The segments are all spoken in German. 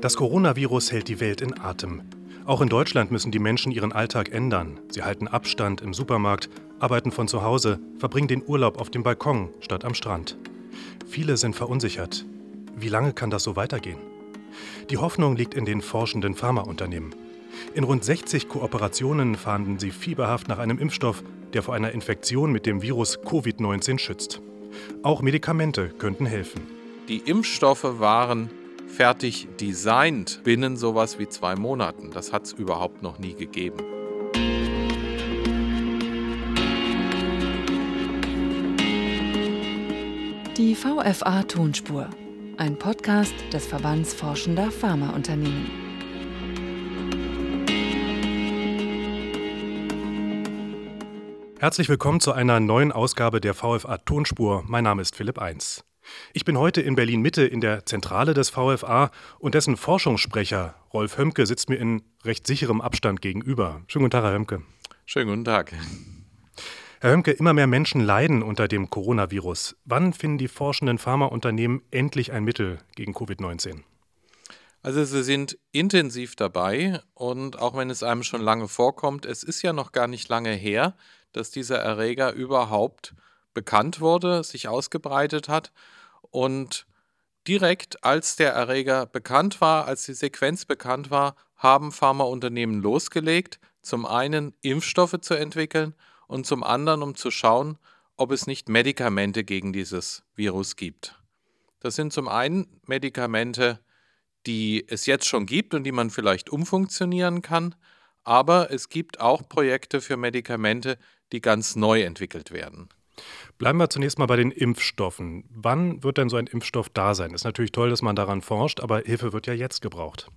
Das Coronavirus hält die Welt in Atem. Auch in Deutschland müssen die Menschen ihren Alltag ändern. Sie halten Abstand im Supermarkt, arbeiten von zu Hause, verbringen den Urlaub auf dem Balkon statt am Strand. Viele sind verunsichert. Wie lange kann das so weitergehen? Die Hoffnung liegt in den forschenden Pharmaunternehmen. In rund 60 Kooperationen fahnden sie fieberhaft nach einem Impfstoff, der vor einer Infektion mit dem Virus Covid-19 schützt. Auch Medikamente könnten helfen. Die Impfstoffe waren fertig designt binnen sowas wie zwei Monaten. Das hat es überhaupt noch nie gegeben. Die VFA Tonspur, ein Podcast des Verbands Forschender Pharmaunternehmen. Herzlich willkommen zu einer neuen Ausgabe der VFA Tonspur. Mein Name ist Philipp Eins. Ich bin heute in Berlin Mitte in der Zentrale des VFA und dessen Forschungssprecher Rolf Hömke sitzt mir in recht sicherem Abstand gegenüber. Schönen guten Tag, Herr Hömke. Schönen guten Tag. Herr Hömke, immer mehr Menschen leiden unter dem Coronavirus. Wann finden die forschenden Pharmaunternehmen endlich ein Mittel gegen Covid-19? Also sie sind intensiv dabei und auch wenn es einem schon lange vorkommt, es ist ja noch gar nicht lange her, dass dieser Erreger überhaupt bekannt wurde, sich ausgebreitet hat und direkt als der Erreger bekannt war, als die Sequenz bekannt war, haben Pharmaunternehmen losgelegt, zum einen Impfstoffe zu entwickeln und zum anderen, um zu schauen, ob es nicht Medikamente gegen dieses Virus gibt. Das sind zum einen Medikamente, die es jetzt schon gibt und die man vielleicht umfunktionieren kann, aber es gibt auch Projekte für Medikamente, die ganz neu entwickelt werden. Bleiben wir zunächst mal bei den Impfstoffen. Wann wird denn so ein Impfstoff da sein? Ist natürlich toll, dass man daran forscht, aber Hilfe wird ja jetzt gebraucht.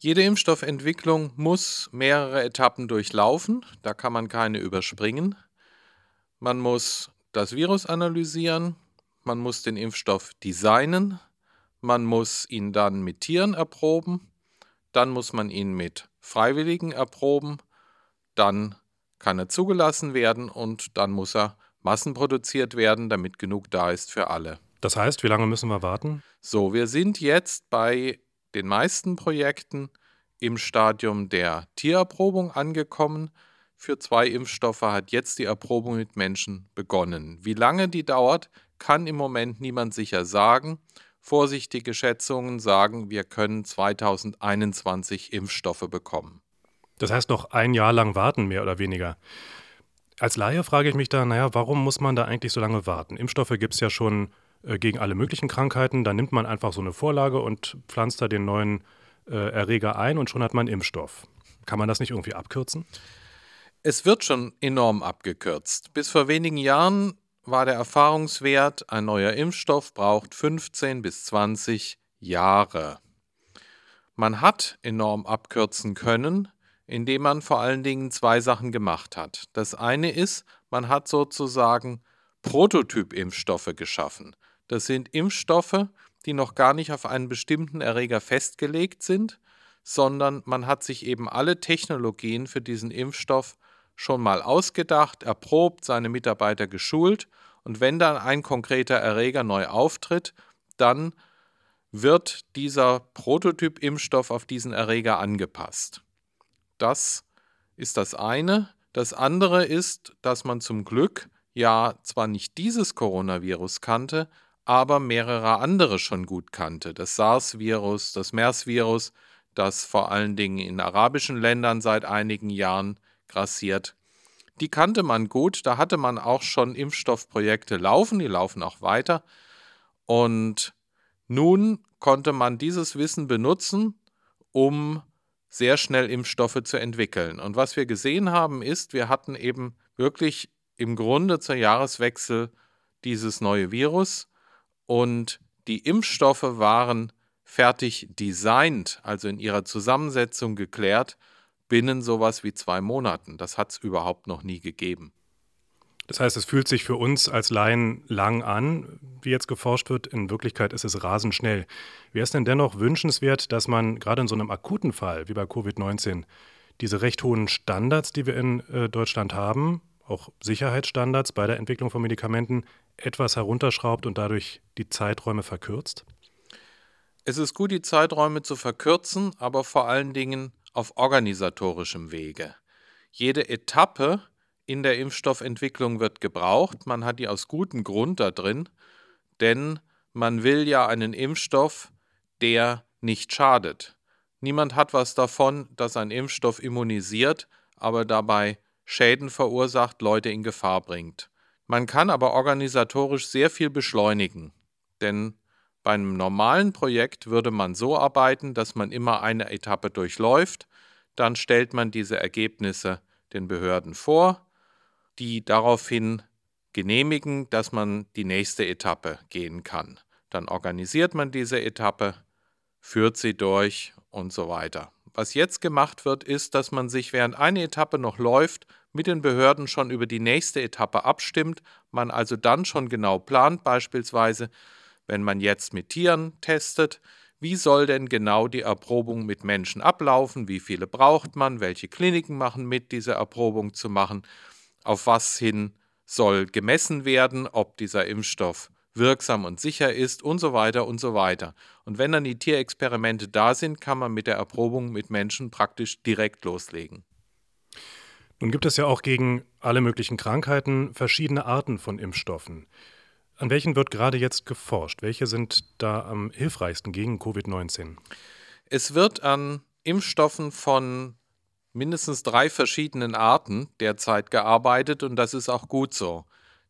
Jede Impfstoffentwicklung muss mehrere Etappen durchlaufen. Da kann man keine überspringen. Man muss das Virus analysieren, man muss den Impfstoff designen, man muss ihn dann mit Tieren erproben, dann muss man ihn mit Freiwilligen erproben, dann kann er zugelassen werden und dann muss er massenproduziert werden, damit genug da ist für alle. Das heißt, wie lange müssen wir warten? So, wir sind jetzt bei den meisten Projekten im Stadium der Tiererprobung angekommen. Für zwei Impfstoffe hat jetzt die Erprobung mit Menschen begonnen. Wie lange die dauert, kann im Moment niemand sicher sagen. Vorsichtige Schätzungen sagen, wir können 2021 Impfstoffe bekommen. Das heißt noch ein Jahr lang warten, mehr oder weniger. Als Laie frage ich mich da, naja, warum muss man da eigentlich so lange warten? Impfstoffe gibt es ja schon äh, gegen alle möglichen Krankheiten. Da nimmt man einfach so eine Vorlage und pflanzt da den neuen äh, Erreger ein und schon hat man Impfstoff. Kann man das nicht irgendwie abkürzen? Es wird schon enorm abgekürzt. Bis vor wenigen Jahren war der Erfahrungswert, ein neuer Impfstoff braucht 15 bis 20 Jahre. Man hat enorm abkürzen können, indem man vor allen Dingen zwei Sachen gemacht hat. Das eine ist, man hat sozusagen Prototyp-Impfstoffe geschaffen. Das sind Impfstoffe, die noch gar nicht auf einen bestimmten Erreger festgelegt sind, sondern man hat sich eben alle Technologien für diesen Impfstoff schon mal ausgedacht, erprobt, seine Mitarbeiter geschult und wenn dann ein konkreter Erreger neu auftritt, dann wird dieser Prototyp-Impfstoff auf diesen Erreger angepasst. Das ist das eine. Das andere ist, dass man zum Glück ja zwar nicht dieses Coronavirus kannte, aber mehrere andere schon gut kannte. Das SARS-Virus, das MERS-Virus, das vor allen Dingen in arabischen Ländern seit einigen Jahren grassiert. Die kannte man gut, da hatte man auch schon Impfstoffprojekte laufen, die laufen auch weiter. Und nun konnte man dieses Wissen benutzen, um sehr schnell Impfstoffe zu entwickeln. Und was wir gesehen haben, ist, wir hatten eben wirklich im Grunde zur Jahreswechsel dieses neue Virus und die Impfstoffe waren fertig designt, also in ihrer Zusammensetzung geklärt, binnen sowas wie zwei Monaten. Das hat es überhaupt noch nie gegeben. Das heißt, es fühlt sich für uns als Laien lang an, wie jetzt geforscht wird. In Wirklichkeit ist es rasend schnell. Wäre es denn dennoch wünschenswert, dass man gerade in so einem akuten Fall wie bei Covid-19 diese recht hohen Standards, die wir in äh, Deutschland haben, auch Sicherheitsstandards bei der Entwicklung von Medikamenten, etwas herunterschraubt und dadurch die Zeiträume verkürzt? Es ist gut, die Zeiträume zu verkürzen, aber vor allen Dingen auf organisatorischem Wege. Jede Etappe in der Impfstoffentwicklung wird gebraucht. Man hat die aus gutem Grund da drin, denn man will ja einen Impfstoff, der nicht schadet. Niemand hat was davon, dass ein Impfstoff immunisiert, aber dabei Schäden verursacht, Leute in Gefahr bringt. Man kann aber organisatorisch sehr viel beschleunigen, denn bei einem normalen Projekt würde man so arbeiten, dass man immer eine Etappe durchläuft, dann stellt man diese Ergebnisse den Behörden vor, die daraufhin genehmigen, dass man die nächste Etappe gehen kann. Dann organisiert man diese Etappe, führt sie durch und so weiter. Was jetzt gemacht wird, ist, dass man sich während eine Etappe noch läuft, mit den Behörden schon über die nächste Etappe abstimmt, man also dann schon genau plant, beispielsweise, wenn man jetzt mit Tieren testet, wie soll denn genau die Erprobung mit Menschen ablaufen, wie viele braucht man, welche Kliniken machen mit, diese Erprobung zu machen, auf was hin soll gemessen werden, ob dieser Impfstoff wirksam und sicher ist und so weiter und so weiter. Und wenn dann die Tierexperimente da sind, kann man mit der Erprobung mit Menschen praktisch direkt loslegen. Nun gibt es ja auch gegen alle möglichen Krankheiten verschiedene Arten von Impfstoffen. An welchen wird gerade jetzt geforscht? Welche sind da am hilfreichsten gegen Covid-19? Es wird an Impfstoffen von mindestens drei verschiedenen Arten derzeit gearbeitet und das ist auch gut so.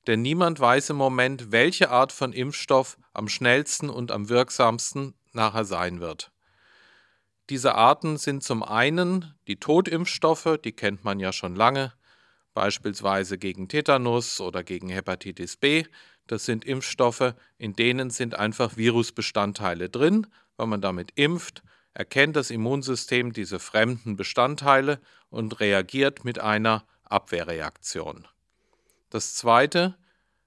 Denn niemand weiß im Moment, welche Art von Impfstoff am schnellsten und am wirksamsten nachher sein wird. Diese Arten sind zum einen die Totimpfstoffe, die kennt man ja schon lange, beispielsweise gegen Tetanus oder gegen Hepatitis B. Das sind Impfstoffe, in denen sind einfach Virusbestandteile drin. Wenn man damit impft, erkennt das Immunsystem diese fremden Bestandteile und reagiert mit einer Abwehrreaktion. Das zweite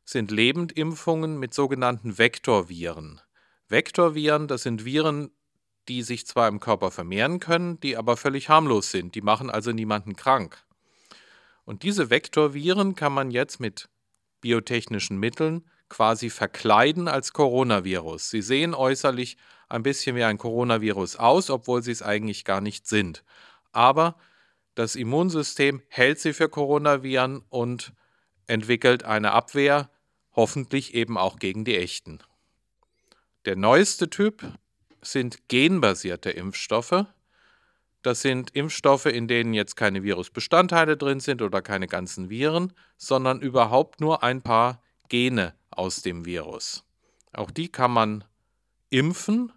sind Lebendimpfungen mit sogenannten Vektorviren. Vektorviren, das sind Viren, die sich zwar im Körper vermehren können, die aber völlig harmlos sind, die machen also niemanden krank. Und diese Vektorviren kann man jetzt mit biotechnischen Mitteln quasi verkleiden als Coronavirus. Sie sehen äußerlich ein bisschen wie ein Coronavirus aus, obwohl sie es eigentlich gar nicht sind. Aber das Immunsystem hält sie für Coronaviren und entwickelt eine Abwehr, hoffentlich eben auch gegen die echten. Der neueste Typ sind genbasierte Impfstoffe. Das sind Impfstoffe, in denen jetzt keine Virusbestandteile drin sind oder keine ganzen Viren, sondern überhaupt nur ein paar Gene aus dem Virus. Auch die kann man impfen.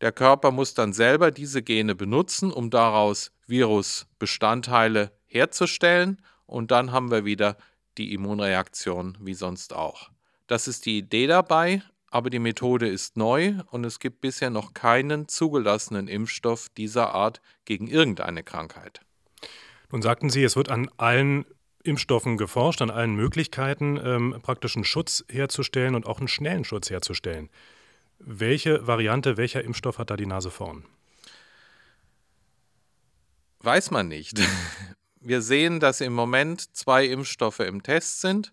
Der Körper muss dann selber diese Gene benutzen, um daraus Virusbestandteile herzustellen und dann haben wir wieder die Immunreaktion wie sonst auch. Das ist die Idee dabei, aber die Methode ist neu und es gibt bisher noch keinen zugelassenen Impfstoff dieser Art gegen irgendeine Krankheit. Nun sagten Sie, es wird an allen Impfstoffen geforscht, an allen Möglichkeiten, ähm, praktischen Schutz herzustellen und auch einen schnellen Schutz herzustellen. Welche Variante, welcher Impfstoff hat da die Nase vorn? Weiß man nicht. Wir sehen, dass im Moment zwei Impfstoffe im Test sind,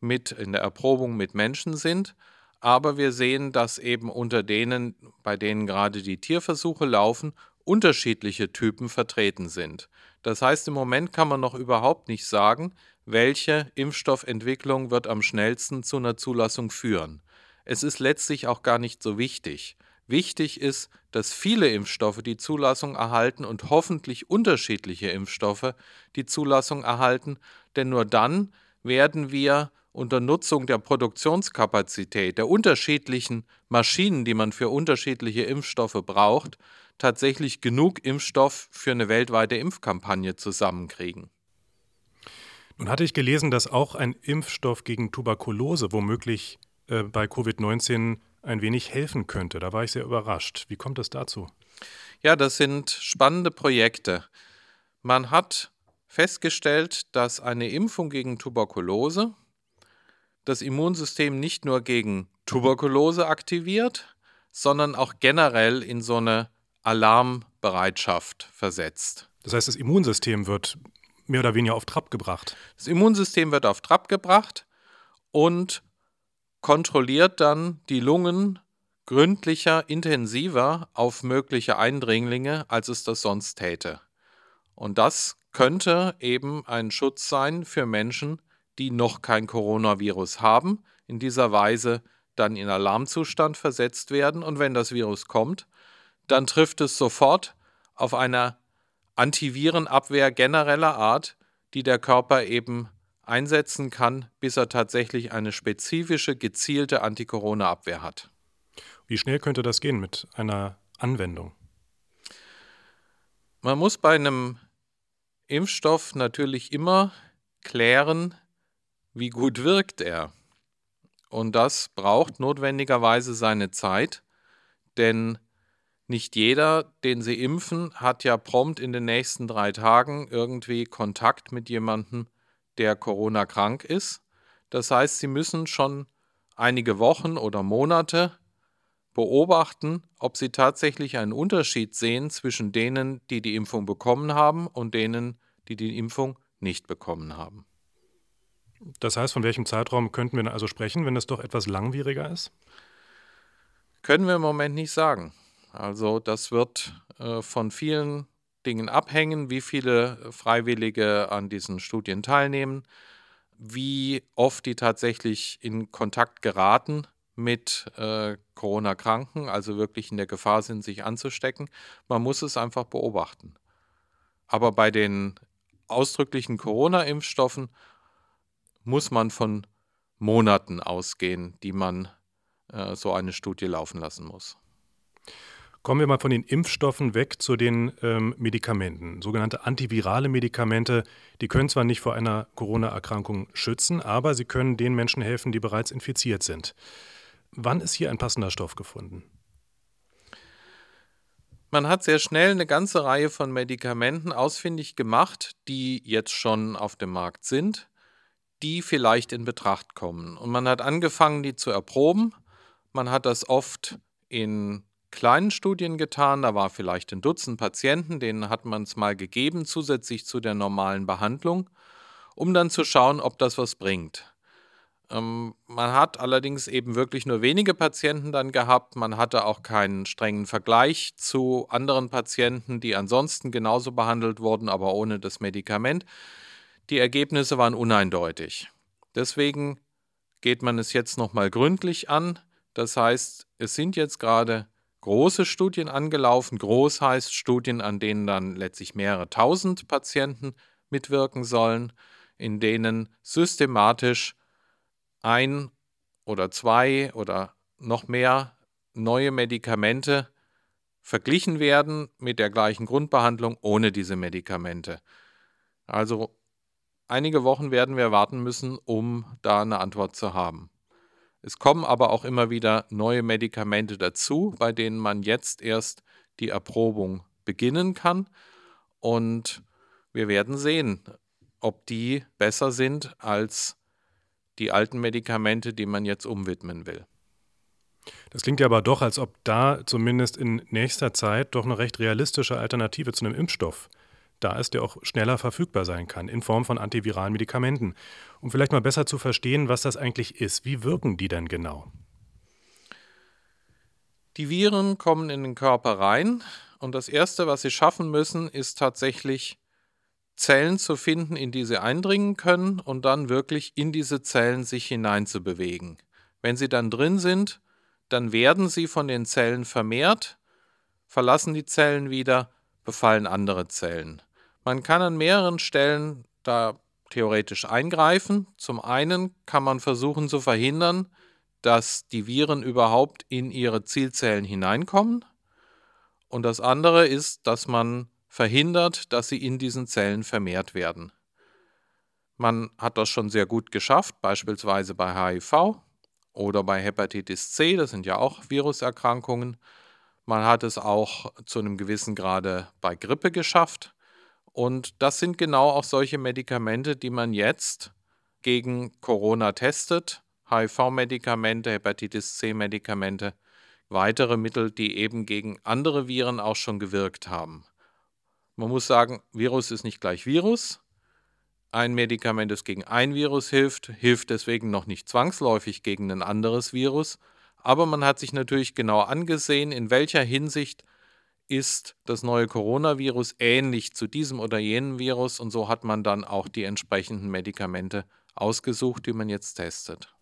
mit in der Erprobung mit Menschen sind, aber wir sehen, dass eben unter denen, bei denen gerade die Tierversuche laufen, unterschiedliche Typen vertreten sind. Das heißt, im Moment kann man noch überhaupt nicht sagen, welche Impfstoffentwicklung wird am schnellsten zu einer Zulassung führen. Es ist letztlich auch gar nicht so wichtig. Wichtig ist, dass viele Impfstoffe die Zulassung erhalten und hoffentlich unterschiedliche Impfstoffe die Zulassung erhalten, denn nur dann werden wir unter Nutzung der Produktionskapazität der unterschiedlichen Maschinen, die man für unterschiedliche Impfstoffe braucht, tatsächlich genug Impfstoff für eine weltweite Impfkampagne zusammenkriegen. Nun hatte ich gelesen, dass auch ein Impfstoff gegen Tuberkulose womöglich äh, bei Covid-19 ein wenig helfen könnte. Da war ich sehr überrascht. Wie kommt es dazu? Ja, das sind spannende Projekte. Man hat festgestellt, dass eine Impfung gegen Tuberkulose das Immunsystem nicht nur gegen Tuberkulose aktiviert, sondern auch generell in so eine Alarmbereitschaft versetzt. Das heißt, das Immunsystem wird mehr oder weniger auf Trab gebracht. Das Immunsystem wird auf Trab gebracht und kontrolliert dann die Lungen, gründlicher, intensiver auf mögliche Eindringlinge, als es das sonst täte. Und das könnte eben ein Schutz sein für Menschen, die noch kein Coronavirus haben, in dieser Weise dann in Alarmzustand versetzt werden und wenn das Virus kommt, dann trifft es sofort auf eine Antivirenabwehr genereller Art, die der Körper eben einsetzen kann, bis er tatsächlich eine spezifische, gezielte Anti-Corona-Abwehr hat. Wie schnell könnte das gehen mit einer Anwendung? Man muss bei einem Impfstoff natürlich immer klären, wie gut wirkt er. Und das braucht notwendigerweise seine Zeit, denn nicht jeder, den Sie impfen, hat ja prompt in den nächsten drei Tagen irgendwie Kontakt mit jemandem, der Corona krank ist. Das heißt, Sie müssen schon einige Wochen oder Monate beobachten, ob Sie tatsächlich einen Unterschied sehen zwischen denen, die die Impfung bekommen haben und denen, die die Impfung nicht bekommen haben. Das heißt, von welchem Zeitraum könnten wir also sprechen, wenn es doch etwas langwieriger ist? Können wir im Moment nicht sagen. Also das wird äh, von vielen Dingen abhängen, wie viele Freiwillige an diesen Studien teilnehmen, wie oft die tatsächlich in Kontakt geraten mit äh, Corona-Kranken, also wirklich in der Gefahr sind, sich anzustecken. Man muss es einfach beobachten. Aber bei den ausdrücklichen Corona-Impfstoffen muss man von Monaten ausgehen, die man äh, so eine Studie laufen lassen muss. Kommen wir mal von den Impfstoffen weg zu den ähm, Medikamenten. Sogenannte antivirale Medikamente, die können zwar nicht vor einer Corona-Erkrankung schützen, aber sie können den Menschen helfen, die bereits infiziert sind. Wann ist hier ein passender Stoff gefunden? Man hat sehr schnell eine ganze Reihe von Medikamenten ausfindig gemacht, die jetzt schon auf dem Markt sind, die vielleicht in Betracht kommen. Und man hat angefangen, die zu erproben. Man hat das oft in kleinen Studien getan. Da war vielleicht ein Dutzend Patienten, denen hat man es mal gegeben, zusätzlich zu der normalen Behandlung, um dann zu schauen, ob das was bringt. Ähm, man hat allerdings eben wirklich nur wenige Patienten dann gehabt. Man hatte auch keinen strengen Vergleich zu anderen Patienten, die ansonsten genauso behandelt wurden, aber ohne das Medikament. Die Ergebnisse waren uneindeutig. Deswegen geht man es jetzt nochmal gründlich an. Das heißt, es sind jetzt gerade große Studien angelaufen. Groß heißt Studien, an denen dann letztlich mehrere tausend Patienten mitwirken sollen, in denen systematisch ein oder zwei oder noch mehr neue Medikamente verglichen werden mit der gleichen Grundbehandlung ohne diese Medikamente. Also einige Wochen werden wir warten müssen, um da eine Antwort zu haben. Es kommen aber auch immer wieder neue Medikamente dazu, bei denen man jetzt erst die Erprobung beginnen kann. Und wir werden sehen, ob die besser sind als die alten Medikamente, die man jetzt umwidmen will. Das klingt ja aber doch, als ob da zumindest in nächster Zeit doch eine recht realistische Alternative zu einem Impfstoff da ist, der auch schneller verfügbar sein kann in Form von antiviralen Medikamenten. Um vielleicht mal besser zu verstehen, was das eigentlich ist. Wie wirken die denn genau? Die Viren kommen in den Körper rein und das Erste, was sie schaffen müssen, ist tatsächlich Zellen zu finden, in die sie eindringen können und dann wirklich in diese Zellen sich hineinzubewegen. Wenn sie dann drin sind, dann werden sie von den Zellen vermehrt, verlassen die Zellen wieder, befallen andere Zellen. Man kann an mehreren Stellen da theoretisch eingreifen. Zum einen kann man versuchen zu verhindern, dass die Viren überhaupt in ihre Zielzellen hineinkommen. Und das andere ist, dass man verhindert, dass sie in diesen Zellen vermehrt werden. Man hat das schon sehr gut geschafft, beispielsweise bei HIV oder bei Hepatitis C, das sind ja auch Viruserkrankungen. Man hat es auch zu einem gewissen Grade bei Grippe geschafft. Und das sind genau auch solche Medikamente, die man jetzt gegen Corona testet. HIV-Medikamente, Hepatitis C-Medikamente, weitere Mittel, die eben gegen andere Viren auch schon gewirkt haben. Man muss sagen, Virus ist nicht gleich Virus. Ein Medikament, das gegen ein Virus hilft, hilft deswegen noch nicht zwangsläufig gegen ein anderes Virus. Aber man hat sich natürlich genau angesehen, in welcher Hinsicht ist das neue Coronavirus ähnlich zu diesem oder jenem Virus und so hat man dann auch die entsprechenden Medikamente ausgesucht, die man jetzt testet.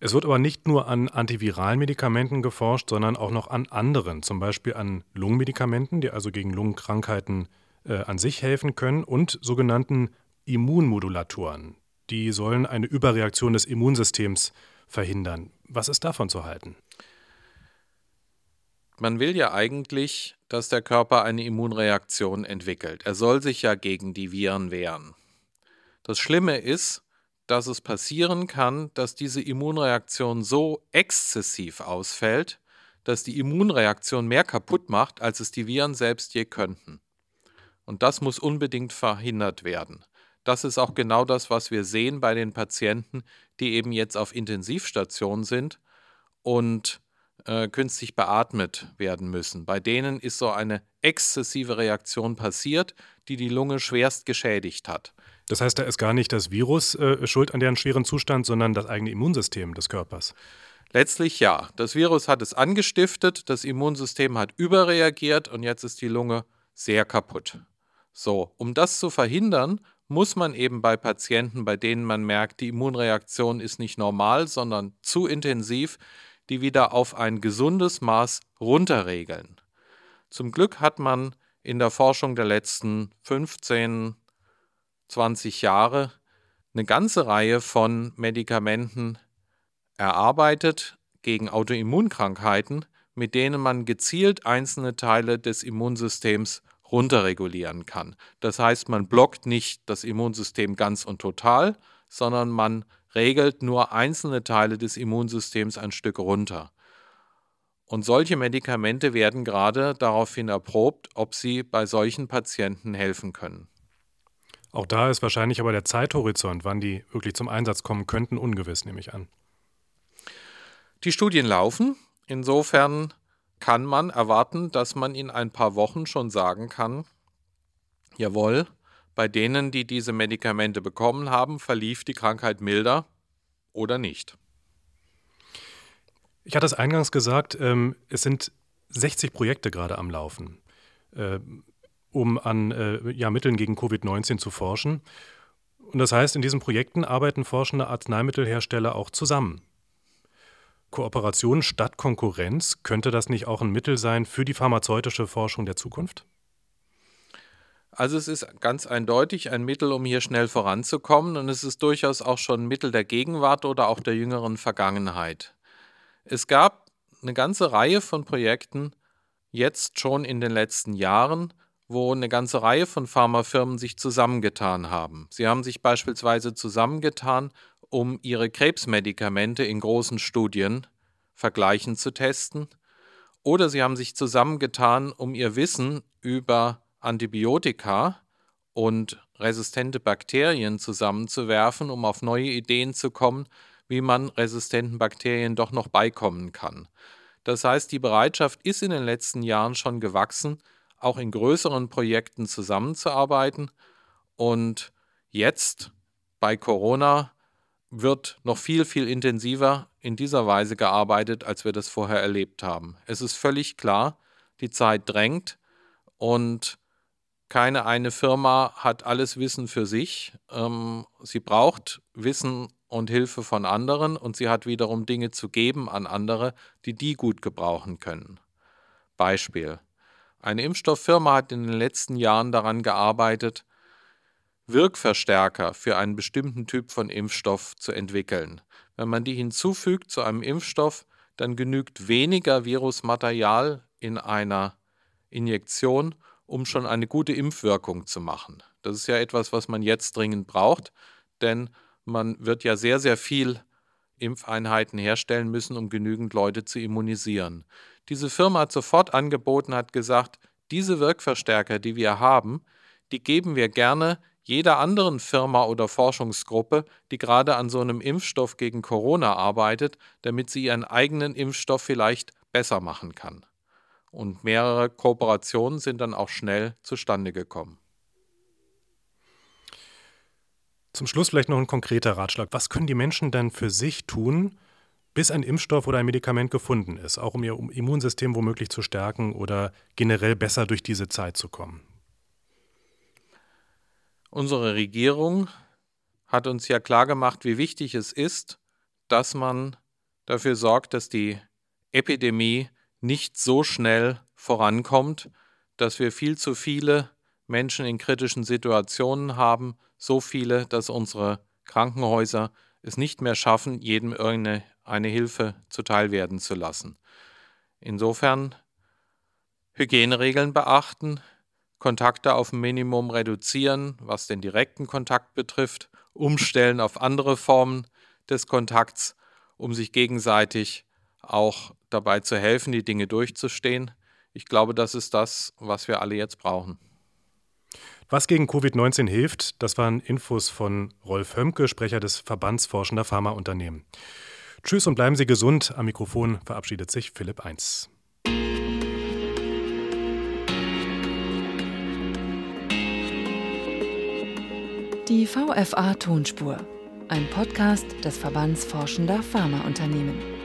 Es wird aber nicht nur an antiviralen Medikamenten geforscht, sondern auch noch an anderen, zum Beispiel an Lungenmedikamenten, die also gegen Lungenkrankheiten äh, an sich helfen können, und sogenannten Immunmodulatoren. Die sollen eine Überreaktion des Immunsystems verhindern. Was ist davon zu halten? Man will ja eigentlich, dass der Körper eine Immunreaktion entwickelt. Er soll sich ja gegen die Viren wehren. Das Schlimme ist, dass es passieren kann, dass diese Immunreaktion so exzessiv ausfällt, dass die Immunreaktion mehr kaputt macht, als es die Viren selbst je könnten. Und das muss unbedingt verhindert werden. Das ist auch genau das, was wir sehen bei den Patienten, die eben jetzt auf Intensivstation sind und äh, künstlich beatmet werden müssen. Bei denen ist so eine exzessive Reaktion passiert, die die Lunge schwerst geschädigt hat. Das heißt, da ist gar nicht das Virus äh, schuld an deren schweren Zustand, sondern das eigene Immunsystem des Körpers. Letztlich ja. Das Virus hat es angestiftet, das Immunsystem hat überreagiert und jetzt ist die Lunge sehr kaputt. So, um das zu verhindern, muss man eben bei Patienten, bei denen man merkt, die Immunreaktion ist nicht normal, sondern zu intensiv, die wieder auf ein gesundes Maß runterregeln. Zum Glück hat man in der Forschung der letzten 15, 20 Jahre eine ganze Reihe von Medikamenten erarbeitet gegen Autoimmunkrankheiten, mit denen man gezielt einzelne Teile des Immunsystems runterregulieren kann. Das heißt, man blockt nicht das Immunsystem ganz und total, sondern man regelt nur einzelne Teile des Immunsystems ein Stück runter. Und solche Medikamente werden gerade daraufhin erprobt, ob sie bei solchen Patienten helfen können. Auch da ist wahrscheinlich aber der Zeithorizont, wann die wirklich zum Einsatz kommen könnten, ungewiss, nehme ich an. Die Studien laufen. Insofern kann man erwarten, dass man in ein paar Wochen schon sagen kann, jawohl, bei denen, die diese Medikamente bekommen haben, verlief die Krankheit milder oder nicht. Ich hatte es eingangs gesagt, ähm, es sind 60 Projekte gerade am Laufen, äh, um an äh, ja, Mitteln gegen Covid-19 zu forschen. Und das heißt, in diesen Projekten arbeiten forschende Arzneimittelhersteller auch zusammen. Kooperation statt Konkurrenz, könnte das nicht auch ein Mittel sein für die pharmazeutische Forschung der Zukunft? Also es ist ganz eindeutig ein Mittel, um hier schnell voranzukommen und es ist durchaus auch schon ein Mittel der Gegenwart oder auch der jüngeren Vergangenheit. Es gab eine ganze Reihe von Projekten jetzt schon in den letzten Jahren, wo eine ganze Reihe von Pharmafirmen sich zusammengetan haben. Sie haben sich beispielsweise zusammengetan, um ihre Krebsmedikamente in großen Studien vergleichend zu testen, oder sie haben sich zusammengetan, um ihr Wissen über Antibiotika und resistente Bakterien zusammenzuwerfen, um auf neue Ideen zu kommen, wie man resistenten Bakterien doch noch beikommen kann. Das heißt, die Bereitschaft ist in den letzten Jahren schon gewachsen, auch in größeren Projekten zusammenzuarbeiten. Und jetzt bei Corona wird noch viel, viel intensiver in dieser Weise gearbeitet, als wir das vorher erlebt haben. Es ist völlig klar, die Zeit drängt und keine eine Firma hat alles Wissen für sich. Ähm, sie braucht Wissen und Hilfe von anderen und sie hat wiederum Dinge zu geben an andere, die die gut gebrauchen können. Beispiel. Eine Impfstofffirma hat in den letzten Jahren daran gearbeitet, Wirkverstärker für einen bestimmten Typ von Impfstoff zu entwickeln. Wenn man die hinzufügt zu einem Impfstoff, dann genügt weniger Virusmaterial in einer Injektion, um schon eine gute Impfwirkung zu machen. Das ist ja etwas, was man jetzt dringend braucht, denn man wird ja sehr, sehr viel Impfeinheiten herstellen müssen, um genügend Leute zu immunisieren. Diese Firma hat sofort angeboten, hat gesagt, diese Wirkverstärker, die wir haben, die geben wir gerne jeder anderen Firma oder Forschungsgruppe, die gerade an so einem Impfstoff gegen Corona arbeitet, damit sie ihren eigenen Impfstoff vielleicht besser machen kann. Und mehrere Kooperationen sind dann auch schnell zustande gekommen. Zum Schluss vielleicht noch ein konkreter Ratschlag. Was können die Menschen denn für sich tun, bis ein Impfstoff oder ein Medikament gefunden ist, auch um ihr Immunsystem womöglich zu stärken oder generell besser durch diese Zeit zu kommen? Unsere Regierung hat uns ja klargemacht, wie wichtig es ist, dass man dafür sorgt, dass die Epidemie nicht so schnell vorankommt, dass wir viel zu viele Menschen in kritischen Situationen haben, so viele, dass unsere Krankenhäuser es nicht mehr schaffen, jedem irgendeine eine Hilfe zuteil werden zu lassen. Insofern Hygieneregeln beachten, Kontakte auf ein Minimum reduzieren, was den direkten Kontakt betrifft, umstellen auf andere Formen des Kontakts, um sich gegenseitig auch dabei zu helfen, die Dinge durchzustehen. Ich glaube, das ist das, was wir alle jetzt brauchen. Was gegen Covid-19 hilft, das waren Infos von Rolf Hömke, Sprecher des Verbands Forschender Pharmaunternehmen. Tschüss und bleiben Sie gesund. Am Mikrofon verabschiedet sich Philipp 1. Die VFA Tonspur, ein Podcast des Verbands Forschender Pharmaunternehmen.